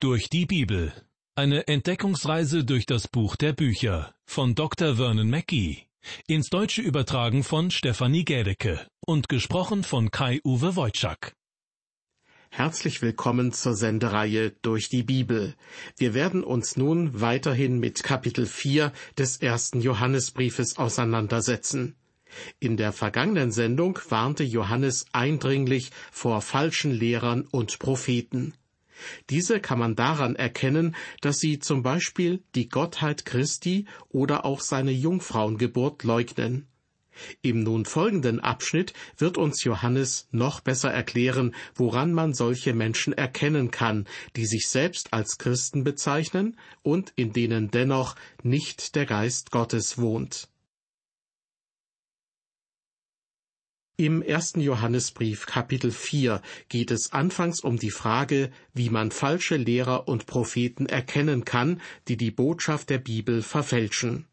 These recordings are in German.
Durch die Bibel. Eine Entdeckungsreise durch das Buch der Bücher von Dr. Vernon Mackey. Ins Deutsche übertragen von Stefanie Gädecke und gesprochen von Kai-Uwe Wojczak. Herzlich willkommen zur Sendereihe Durch die Bibel. Wir werden uns nun weiterhin mit Kapitel 4 des ersten Johannesbriefes auseinandersetzen. In der vergangenen Sendung warnte Johannes eindringlich vor falschen Lehrern und Propheten. Diese kann man daran erkennen, dass sie zum Beispiel die Gottheit Christi oder auch seine Jungfrauengeburt leugnen. Im nun folgenden Abschnitt wird uns Johannes noch besser erklären, woran man solche Menschen erkennen kann, die sich selbst als Christen bezeichnen und in denen dennoch nicht der Geist Gottes wohnt. Im ersten Johannesbrief Kapitel 4 geht es anfangs um die Frage, wie man falsche Lehrer und Propheten erkennen kann, die die Botschaft der Bibel verfälschen.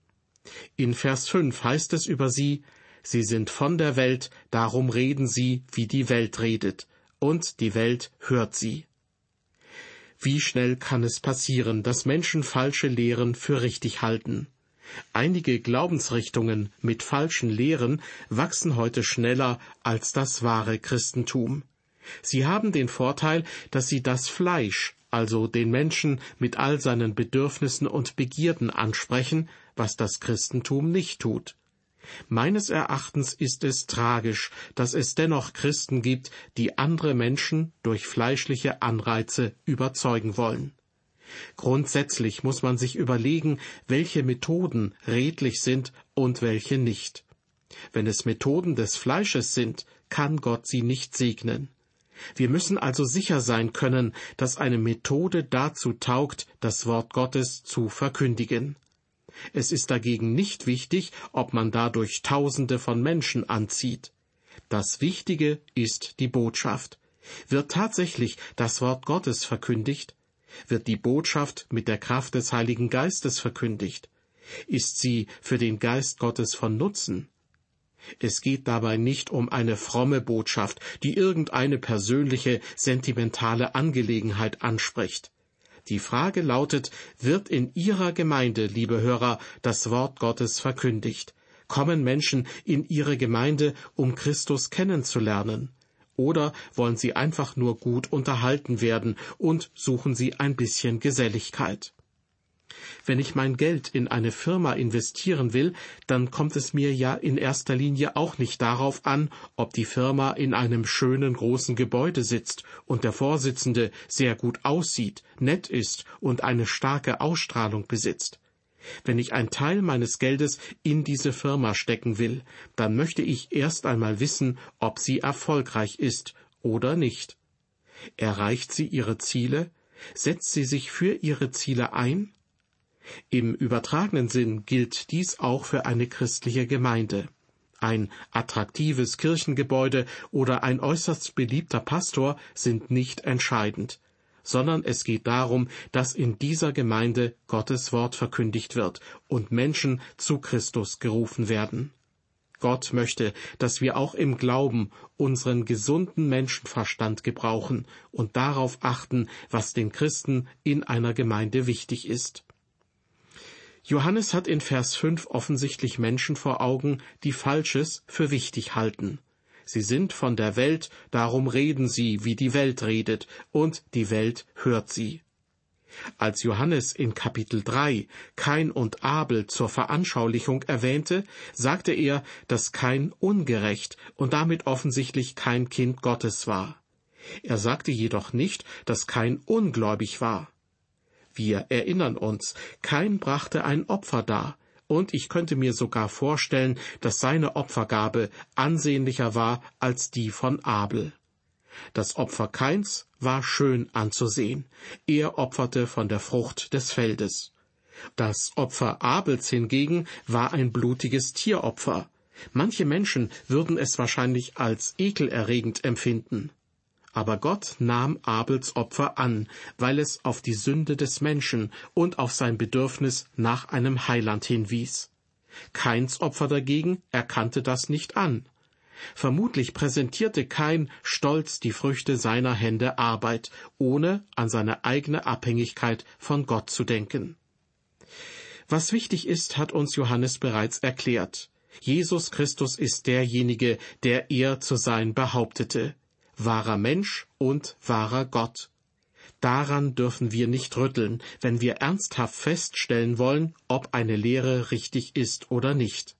In Vers 5 heißt es über sie, Sie sind von der Welt, darum reden sie, wie die Welt redet, und die Welt hört sie. Wie schnell kann es passieren, dass Menschen falsche Lehren für richtig halten? Einige Glaubensrichtungen mit falschen Lehren wachsen heute schneller als das wahre Christentum. Sie haben den Vorteil, dass sie das Fleisch, also den Menschen mit all seinen Bedürfnissen und Begierden ansprechen, was das Christentum nicht tut. Meines Erachtens ist es tragisch, dass es dennoch Christen gibt, die andere Menschen durch fleischliche Anreize überzeugen wollen. Grundsätzlich muss man sich überlegen, welche Methoden redlich sind und welche nicht. Wenn es Methoden des Fleisches sind, kann Gott sie nicht segnen. Wir müssen also sicher sein können, dass eine Methode dazu taugt, das Wort Gottes zu verkündigen. Es ist dagegen nicht wichtig, ob man dadurch Tausende von Menschen anzieht. Das Wichtige ist die Botschaft. Wird tatsächlich das Wort Gottes verkündigt, wird die Botschaft mit der Kraft des Heiligen Geistes verkündigt? Ist sie für den Geist Gottes von Nutzen? Es geht dabei nicht um eine fromme Botschaft, die irgendeine persönliche, sentimentale Angelegenheit anspricht. Die Frage lautet, wird in Ihrer Gemeinde, liebe Hörer, das Wort Gottes verkündigt? Kommen Menschen in Ihre Gemeinde, um Christus kennenzulernen? Oder wollen Sie einfach nur gut unterhalten werden und suchen Sie ein bisschen Geselligkeit? Wenn ich mein Geld in eine Firma investieren will, dann kommt es mir ja in erster Linie auch nicht darauf an, ob die Firma in einem schönen großen Gebäude sitzt und der Vorsitzende sehr gut aussieht, nett ist und eine starke Ausstrahlung besitzt. Wenn ich ein Teil meines Geldes in diese Firma stecken will, dann möchte ich erst einmal wissen, ob sie erfolgreich ist oder nicht. Erreicht sie ihre Ziele? Setzt sie sich für ihre Ziele ein? Im übertragenen Sinn gilt dies auch für eine christliche Gemeinde. Ein attraktives Kirchengebäude oder ein äußerst beliebter Pastor sind nicht entscheidend sondern es geht darum, dass in dieser Gemeinde Gottes Wort verkündigt wird und Menschen zu Christus gerufen werden. Gott möchte, dass wir auch im Glauben unseren gesunden Menschenverstand gebrauchen und darauf achten, was den Christen in einer Gemeinde wichtig ist. Johannes hat in Vers 5 offensichtlich Menschen vor Augen, die Falsches für wichtig halten. Sie sind von der Welt, darum reden sie, wie die Welt redet, und die Welt hört sie. Als Johannes in Kapitel 3 Kain und Abel zur Veranschaulichung erwähnte, sagte er, dass Kain ungerecht und damit offensichtlich kein Kind Gottes war. Er sagte jedoch nicht, dass Kain ungläubig war. Wir erinnern uns, Kain brachte ein Opfer dar, und ich könnte mir sogar vorstellen, dass seine Opfergabe ansehnlicher war als die von Abel. Das Opfer Kains war schön anzusehen. Er opferte von der Frucht des Feldes. Das Opfer Abels hingegen war ein blutiges Tieropfer. Manche Menschen würden es wahrscheinlich als ekelerregend empfinden. Aber Gott nahm Abels Opfer an, weil es auf die Sünde des Menschen und auf sein Bedürfnis nach einem Heiland hinwies. Keins Opfer dagegen erkannte das nicht an. Vermutlich präsentierte Kain stolz die Früchte seiner Hände Arbeit, ohne an seine eigene Abhängigkeit von Gott zu denken. Was wichtig ist, hat uns Johannes bereits erklärt. Jesus Christus ist derjenige, der er zu sein behauptete, wahrer Mensch und wahrer Gott. Daran dürfen wir nicht rütteln, wenn wir ernsthaft feststellen wollen, ob eine Lehre richtig ist oder nicht.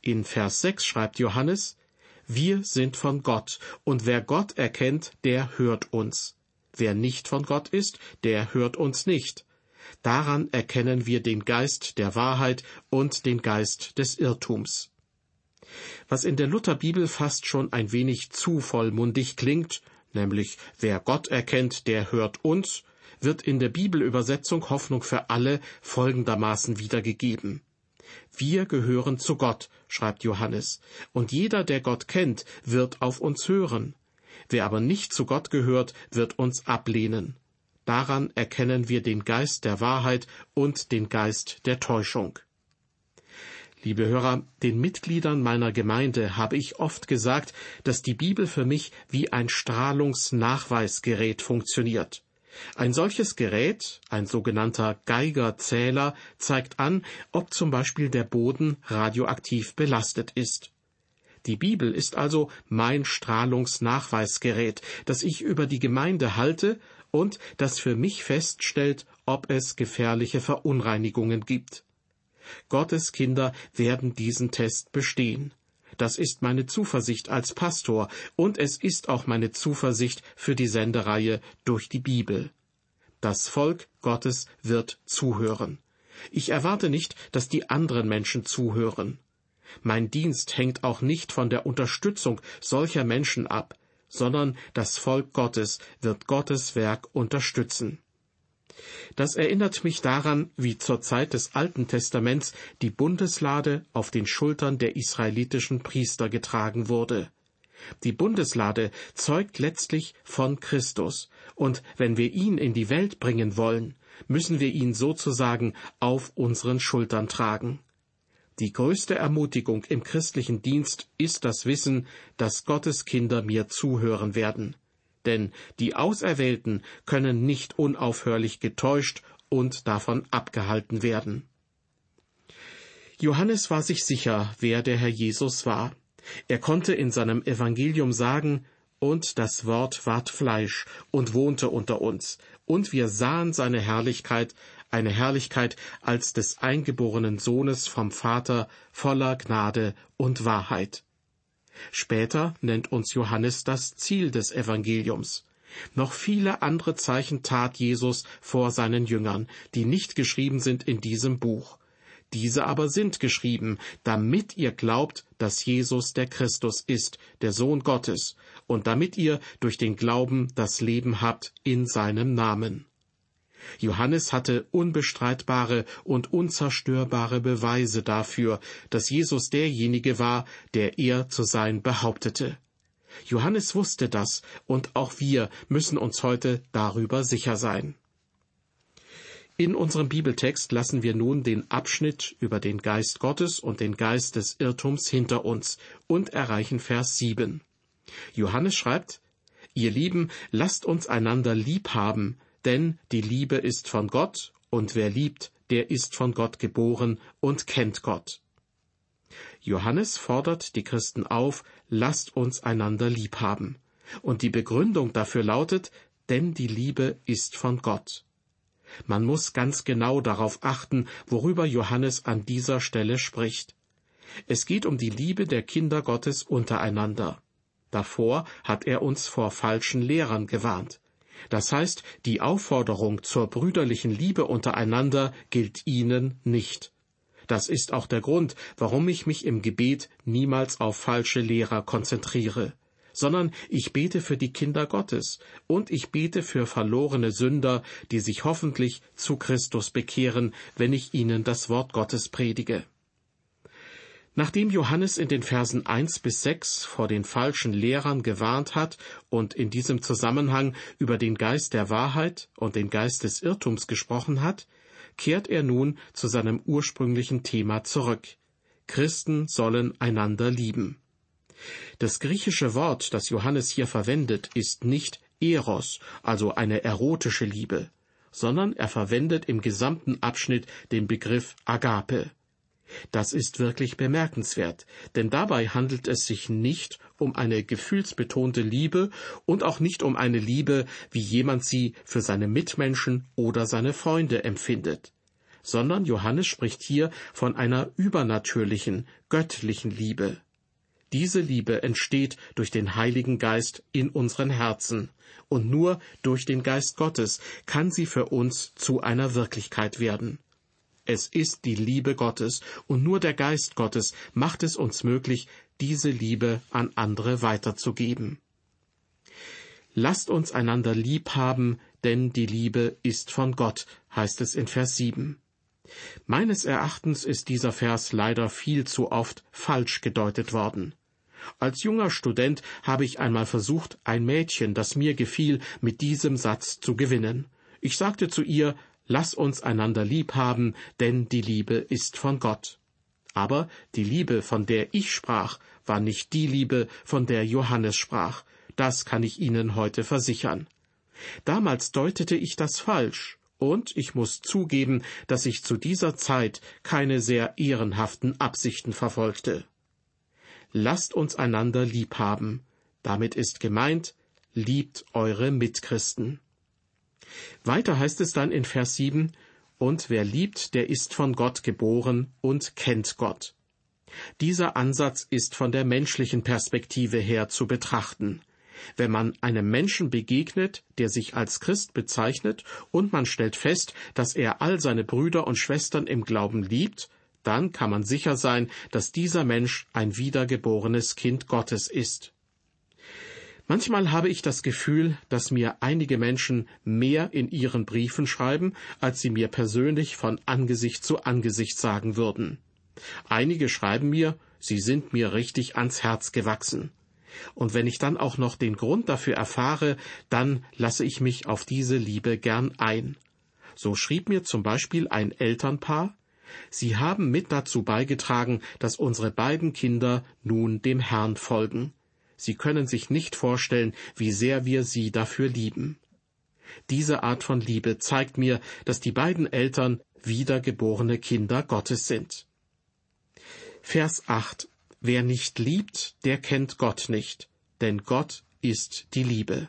In Vers 6 schreibt Johannes, wir sind von Gott, und wer Gott erkennt, der hört uns. Wer nicht von Gott ist, der hört uns nicht. Daran erkennen wir den Geist der Wahrheit und den Geist des Irrtums. Was in der Lutherbibel fast schon ein wenig zu vollmundig klingt, nämlich wer Gott erkennt, der hört uns, wird in der Bibelübersetzung Hoffnung für alle folgendermaßen wiedergegeben. Wir gehören zu Gott, schreibt Johannes, und jeder, der Gott kennt, wird auf uns hören. Wer aber nicht zu Gott gehört, wird uns ablehnen. Daran erkennen wir den Geist der Wahrheit und den Geist der Täuschung. Liebe Hörer, den Mitgliedern meiner Gemeinde habe ich oft gesagt, dass die Bibel für mich wie ein Strahlungsnachweisgerät funktioniert. Ein solches Gerät, ein sogenannter Geigerzähler, zeigt an, ob zum Beispiel der Boden radioaktiv belastet ist. Die Bibel ist also mein Strahlungsnachweisgerät, das ich über die Gemeinde halte und das für mich feststellt, ob es gefährliche Verunreinigungen gibt. Gottes Kinder werden diesen Test bestehen. Das ist meine Zuversicht als Pastor und es ist auch meine Zuversicht für die Sendereihe durch die Bibel. Das Volk Gottes wird zuhören. Ich erwarte nicht, dass die anderen Menschen zuhören. Mein Dienst hängt auch nicht von der Unterstützung solcher Menschen ab, sondern das Volk Gottes wird Gottes Werk unterstützen. Das erinnert mich daran, wie zur Zeit des Alten Testaments die Bundeslade auf den Schultern der israelitischen Priester getragen wurde. Die Bundeslade zeugt letztlich von Christus, und wenn wir ihn in die Welt bringen wollen, müssen wir ihn sozusagen auf unseren Schultern tragen. Die größte Ermutigung im christlichen Dienst ist das Wissen, dass Gottes Kinder mir zuhören werden. Denn die Auserwählten können nicht unaufhörlich getäuscht und davon abgehalten werden. Johannes war sich sicher, wer der Herr Jesus war. Er konnte in seinem Evangelium sagen, und das Wort ward Fleisch und wohnte unter uns, und wir sahen seine Herrlichkeit, eine Herrlichkeit als des eingeborenen Sohnes vom Vater voller Gnade und Wahrheit. Später nennt uns Johannes das Ziel des Evangeliums. Noch viele andere Zeichen tat Jesus vor seinen Jüngern, die nicht geschrieben sind in diesem Buch. Diese aber sind geschrieben, damit ihr glaubt, dass Jesus der Christus ist, der Sohn Gottes, und damit ihr durch den Glauben das Leben habt in seinem Namen. Johannes hatte unbestreitbare und unzerstörbare Beweise dafür, dass Jesus derjenige war, der er zu sein behauptete. Johannes wusste das, und auch wir müssen uns heute darüber sicher sein. In unserem Bibeltext lassen wir nun den Abschnitt über den Geist Gottes und den Geist des Irrtums hinter uns und erreichen Vers 7. Johannes schreibt, Ihr Lieben, lasst uns einander lieb haben, denn die Liebe ist von Gott, und wer liebt, der ist von Gott geboren und kennt Gott. Johannes fordert die Christen auf, lasst uns einander lieb haben. Und die Begründung dafür lautet, denn die Liebe ist von Gott. Man muss ganz genau darauf achten, worüber Johannes an dieser Stelle spricht. Es geht um die Liebe der Kinder Gottes untereinander. Davor hat er uns vor falschen Lehrern gewarnt. Das heißt, die Aufforderung zur brüderlichen Liebe untereinander gilt ihnen nicht. Das ist auch der Grund, warum ich mich im Gebet niemals auf falsche Lehrer konzentriere, sondern ich bete für die Kinder Gottes und ich bete für verlorene Sünder, die sich hoffentlich zu Christus bekehren, wenn ich ihnen das Wort Gottes predige. Nachdem Johannes in den Versen eins bis sechs vor den falschen Lehrern gewarnt hat und in diesem Zusammenhang über den Geist der Wahrheit und den Geist des Irrtums gesprochen hat, kehrt er nun zu seinem ursprünglichen Thema zurück. Christen sollen einander lieben. Das griechische Wort, das Johannes hier verwendet, ist nicht Eros, also eine erotische Liebe, sondern er verwendet im gesamten Abschnitt den Begriff Agape. Das ist wirklich bemerkenswert, denn dabei handelt es sich nicht um eine gefühlsbetonte Liebe und auch nicht um eine Liebe, wie jemand sie für seine Mitmenschen oder seine Freunde empfindet, sondern Johannes spricht hier von einer übernatürlichen, göttlichen Liebe. Diese Liebe entsteht durch den Heiligen Geist in unseren Herzen, und nur durch den Geist Gottes kann sie für uns zu einer Wirklichkeit werden. Es ist die Liebe Gottes, und nur der Geist Gottes macht es uns möglich, diese Liebe an andere weiterzugeben. Lasst uns einander lieb haben, denn die Liebe ist von Gott, heißt es in Vers 7. Meines Erachtens ist dieser Vers leider viel zu oft falsch gedeutet worden. Als junger Student habe ich einmal versucht, ein Mädchen, das mir gefiel, mit diesem Satz zu gewinnen. Ich sagte zu ihr, lass uns einander lieb haben, denn die Liebe ist von Gott. Aber die Liebe, von der ich sprach, war nicht die Liebe, von der Johannes sprach. Das kann ich Ihnen heute versichern. Damals deutete ich das falsch, und ich muss zugeben, dass ich zu dieser Zeit keine sehr ehrenhaften Absichten verfolgte lasst uns einander lieb haben. Damit ist gemeint, liebt eure Mitchristen. Weiter heißt es dann in Vers 7, und wer liebt, der ist von Gott geboren und kennt Gott. Dieser Ansatz ist von der menschlichen Perspektive her zu betrachten. Wenn man einem Menschen begegnet, der sich als Christ bezeichnet, und man stellt fest, dass er all seine Brüder und Schwestern im Glauben liebt, dann kann man sicher sein, dass dieser Mensch ein wiedergeborenes Kind Gottes ist. Manchmal habe ich das Gefühl, dass mir einige Menschen mehr in ihren Briefen schreiben, als sie mir persönlich von Angesicht zu Angesicht sagen würden. Einige schreiben mir, sie sind mir richtig ans Herz gewachsen. Und wenn ich dann auch noch den Grund dafür erfahre, dann lasse ich mich auf diese Liebe gern ein. So schrieb mir zum Beispiel ein Elternpaar, Sie haben mit dazu beigetragen, dass unsere beiden Kinder nun dem Herrn folgen. Sie können sich nicht vorstellen, wie sehr wir sie dafür lieben. Diese Art von Liebe zeigt mir, dass die beiden Eltern wiedergeborene Kinder Gottes sind. Vers 8 Wer nicht liebt, der kennt Gott nicht, denn Gott ist die Liebe.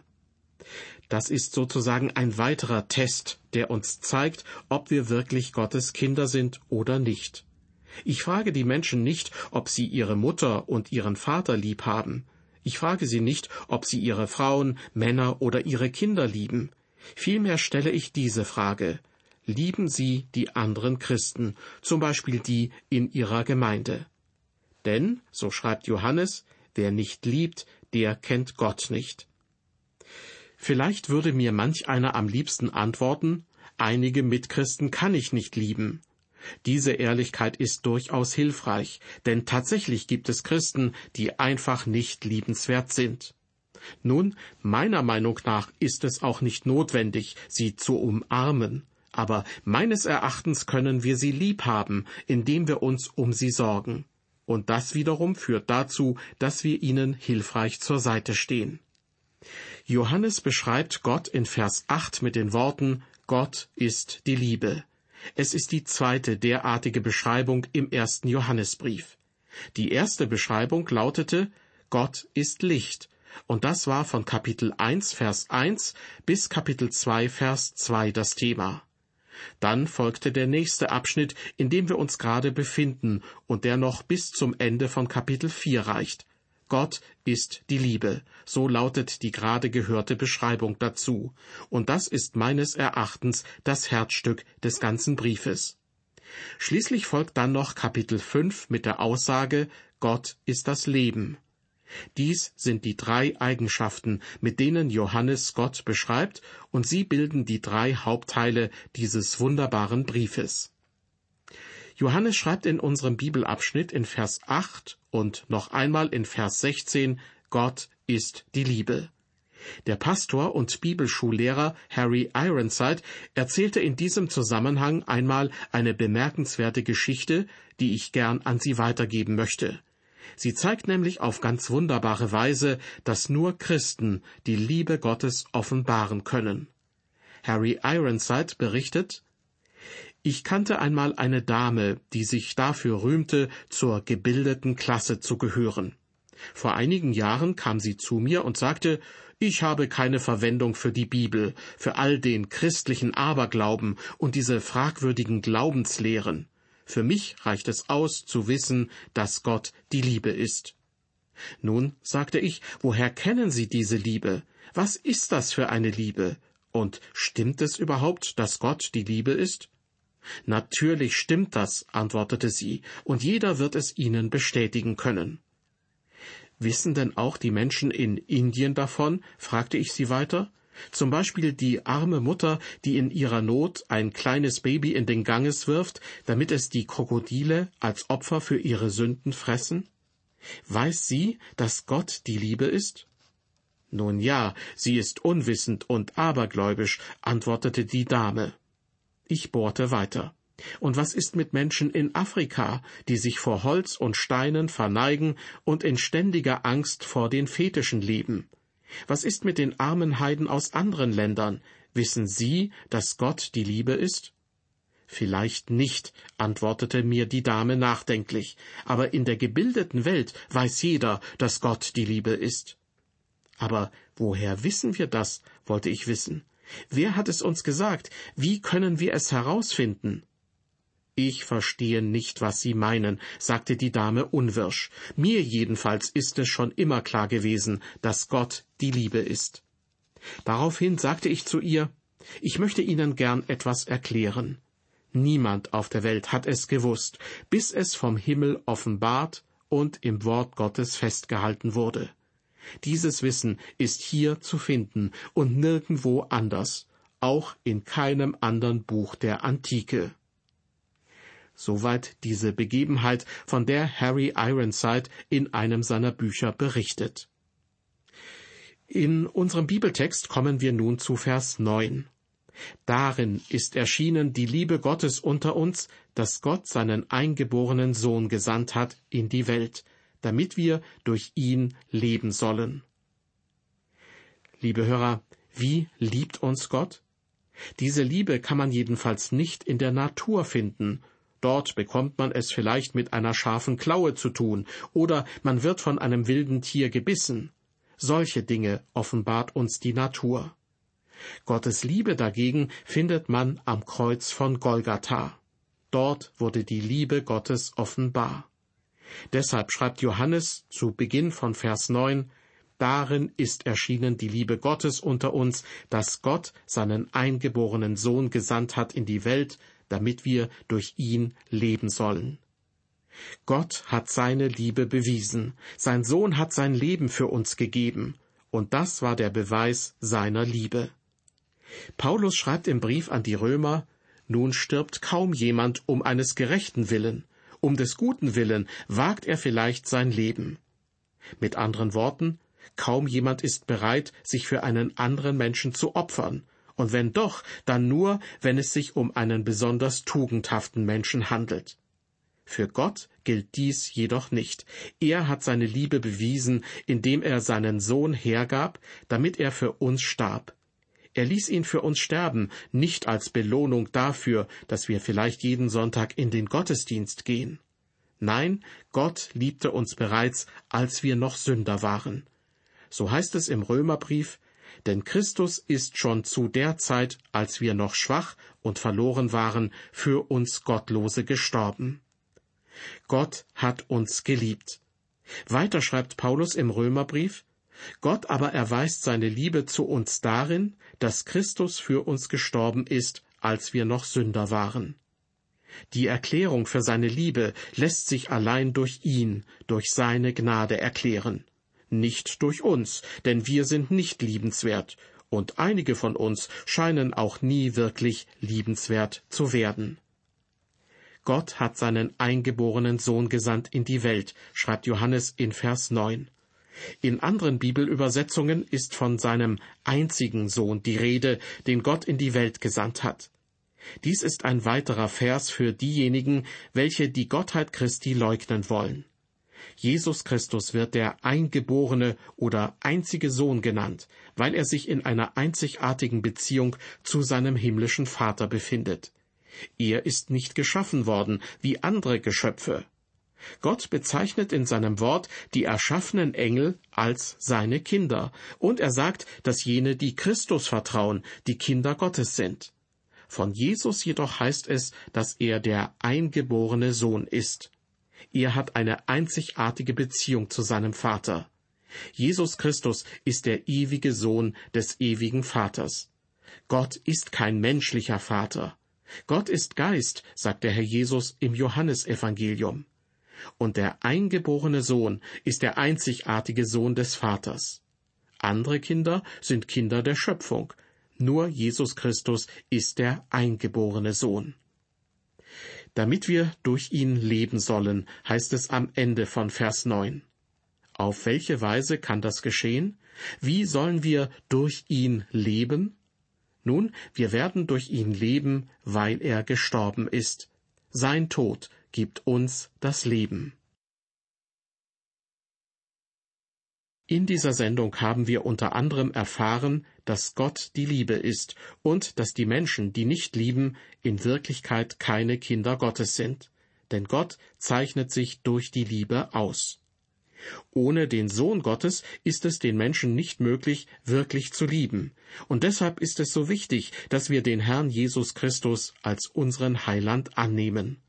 Das ist sozusagen ein weiterer Test, der uns zeigt, ob wir wirklich Gottes Kinder sind oder nicht. Ich frage die Menschen nicht, ob sie ihre Mutter und ihren Vater lieb haben. Ich frage sie nicht, ob sie ihre Frauen, Männer oder ihre Kinder lieben. Vielmehr stelle ich diese Frage. Lieben sie die anderen Christen, zum Beispiel die in ihrer Gemeinde? Denn, so schreibt Johannes, wer nicht liebt, der kennt Gott nicht. Vielleicht würde mir manch einer am liebsten antworten, einige Mitchristen kann ich nicht lieben. Diese Ehrlichkeit ist durchaus hilfreich, denn tatsächlich gibt es Christen, die einfach nicht liebenswert sind. Nun, meiner Meinung nach ist es auch nicht notwendig, sie zu umarmen, aber meines Erachtens können wir sie lieb haben, indem wir uns um sie sorgen. Und das wiederum führt dazu, dass wir ihnen hilfreich zur Seite stehen. Johannes beschreibt Gott in Vers 8 mit den Worten Gott ist die Liebe. Es ist die zweite derartige Beschreibung im ersten Johannesbrief. Die erste Beschreibung lautete Gott ist Licht, und das war von Kapitel 1 Vers 1 bis Kapitel 2 Vers 2 das Thema. Dann folgte der nächste Abschnitt, in dem wir uns gerade befinden und der noch bis zum Ende von Kapitel 4 reicht. Gott ist die Liebe. So lautet die gerade gehörte Beschreibung dazu. Und das ist meines Erachtens das Herzstück des ganzen Briefes. Schließlich folgt dann noch Kapitel 5 mit der Aussage, Gott ist das Leben. Dies sind die drei Eigenschaften, mit denen Johannes Gott beschreibt, und sie bilden die drei Hauptteile dieses wunderbaren Briefes. Johannes schreibt in unserem Bibelabschnitt in Vers 8 und noch einmal in Vers 16, Gott ist die Liebe. Der Pastor und Bibelschullehrer Harry Ironside erzählte in diesem Zusammenhang einmal eine bemerkenswerte Geschichte, die ich gern an Sie weitergeben möchte. Sie zeigt nämlich auf ganz wunderbare Weise, dass nur Christen die Liebe Gottes offenbaren können. Harry Ironside berichtet, ich kannte einmal eine Dame, die sich dafür rühmte, zur gebildeten Klasse zu gehören. Vor einigen Jahren kam sie zu mir und sagte, ich habe keine Verwendung für die Bibel, für all den christlichen Aberglauben und diese fragwürdigen Glaubenslehren. Für mich reicht es aus, zu wissen, dass Gott die Liebe ist. Nun, sagte ich, woher kennen Sie diese Liebe? Was ist das für eine Liebe? Und stimmt es überhaupt, dass Gott die Liebe ist? Natürlich stimmt das, antwortete sie, und jeder wird es Ihnen bestätigen können. Wissen denn auch die Menschen in Indien davon? fragte ich sie weiter. Zum Beispiel die arme Mutter, die in ihrer Not ein kleines Baby in den Ganges wirft, damit es die Krokodile als Opfer für ihre Sünden fressen? Weiß sie, dass Gott die Liebe ist? Nun ja, sie ist unwissend und abergläubisch, antwortete die Dame. Ich bohrte weiter. Und was ist mit Menschen in Afrika, die sich vor Holz und Steinen verneigen und in ständiger Angst vor den Fetischen leben? Was ist mit den armen Heiden aus anderen Ländern? Wissen Sie, dass Gott die Liebe ist? Vielleicht nicht, antwortete mir die Dame nachdenklich, aber in der gebildeten Welt weiß jeder, dass Gott die Liebe ist. Aber woher wissen wir das? wollte ich wissen. Wer hat es uns gesagt? Wie können wir es herausfinden? Ich verstehe nicht, was Sie meinen, sagte die Dame unwirsch. Mir jedenfalls ist es schon immer klar gewesen, dass Gott die Liebe ist. Daraufhin sagte ich zu ihr, ich möchte Ihnen gern etwas erklären. Niemand auf der Welt hat es gewusst, bis es vom Himmel offenbart und im Wort Gottes festgehalten wurde. Dieses Wissen ist hier zu finden und nirgendwo anders, auch in keinem anderen Buch der Antike. Soweit diese Begebenheit, von der Harry Ironside in einem seiner Bücher berichtet. In unserem Bibeltext kommen wir nun zu Vers 9. Darin ist erschienen die Liebe Gottes unter uns, dass Gott seinen eingeborenen Sohn gesandt hat in die Welt, damit wir durch ihn leben sollen. Liebe Hörer, wie liebt uns Gott? Diese Liebe kann man jedenfalls nicht in der Natur finden. Dort bekommt man es vielleicht mit einer scharfen Klaue zu tun, oder man wird von einem wilden Tier gebissen. Solche Dinge offenbart uns die Natur. Gottes Liebe dagegen findet man am Kreuz von Golgatha. Dort wurde die Liebe Gottes offenbar. Deshalb schreibt Johannes zu Beginn von Vers 9, Darin ist erschienen die Liebe Gottes unter uns, dass Gott seinen eingeborenen Sohn gesandt hat in die Welt, damit wir durch ihn leben sollen. Gott hat seine Liebe bewiesen, sein Sohn hat sein Leben für uns gegeben, und das war der Beweis seiner Liebe. Paulus schreibt im Brief an die Römer, nun stirbt kaum jemand um eines gerechten willen, um des guten willen wagt er vielleicht sein Leben. Mit anderen Worten, kaum jemand ist bereit, sich für einen anderen Menschen zu opfern, und wenn doch, dann nur, wenn es sich um einen besonders tugendhaften Menschen handelt. Für Gott gilt dies jedoch nicht. Er hat seine Liebe bewiesen, indem er seinen Sohn hergab, damit er für uns starb. Er ließ ihn für uns sterben, nicht als Belohnung dafür, dass wir vielleicht jeden Sonntag in den Gottesdienst gehen. Nein, Gott liebte uns bereits, als wir noch Sünder waren. So heißt es im Römerbrief, denn Christus ist schon zu der Zeit, als wir noch schwach und verloren waren, für uns Gottlose gestorben. Gott hat uns geliebt. Weiter schreibt Paulus im Römerbrief, Gott aber erweist seine Liebe zu uns darin, dass Christus für uns gestorben ist, als wir noch Sünder waren. Die Erklärung für seine Liebe lässt sich allein durch ihn, durch seine Gnade erklären, nicht durch uns, denn wir sind nicht liebenswert, und einige von uns scheinen auch nie wirklich liebenswert zu werden. Gott hat seinen eingeborenen Sohn gesandt in die Welt, schreibt Johannes in Vers 9. In anderen Bibelübersetzungen ist von seinem einzigen Sohn die Rede, den Gott in die Welt gesandt hat. Dies ist ein weiterer Vers für diejenigen, welche die Gottheit Christi leugnen wollen. Jesus Christus wird der eingeborene oder einzige Sohn genannt, weil er sich in einer einzigartigen Beziehung zu seinem himmlischen Vater befindet. Er ist nicht geschaffen worden wie andere Geschöpfe. Gott bezeichnet in seinem Wort die erschaffenen Engel als seine Kinder, und er sagt, dass jene, die Christus vertrauen, die Kinder Gottes sind. Von Jesus jedoch heißt es, dass er der eingeborene Sohn ist. Er hat eine einzigartige Beziehung zu seinem Vater. Jesus Christus ist der ewige Sohn des ewigen Vaters. Gott ist kein menschlicher Vater. Gott ist Geist, sagt der Herr Jesus im Johannesevangelium. Und der eingeborene Sohn ist der einzigartige Sohn des Vaters. Andere Kinder sind Kinder der Schöpfung, nur Jesus Christus ist der eingeborene Sohn. Damit wir durch ihn leben sollen, heißt es am Ende von Vers 9. Auf welche Weise kann das geschehen? Wie sollen wir durch ihn leben? Nun, wir werden durch ihn leben, weil er gestorben ist. Sein Tod gibt uns das Leben. In dieser Sendung haben wir unter anderem erfahren, dass Gott die Liebe ist und dass die Menschen, die nicht lieben, in Wirklichkeit keine Kinder Gottes sind. Denn Gott zeichnet sich durch die Liebe aus. Ohne den Sohn Gottes ist es den Menschen nicht möglich, wirklich zu lieben. Und deshalb ist es so wichtig, dass wir den Herrn Jesus Christus als unseren Heiland annehmen.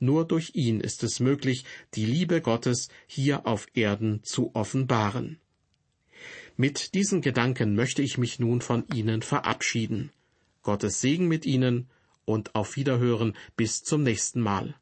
Nur durch ihn ist es möglich, die Liebe Gottes hier auf Erden zu offenbaren. Mit diesen Gedanken möchte ich mich nun von Ihnen verabschieden. Gottes Segen mit Ihnen und auf Wiederhören bis zum nächsten Mal.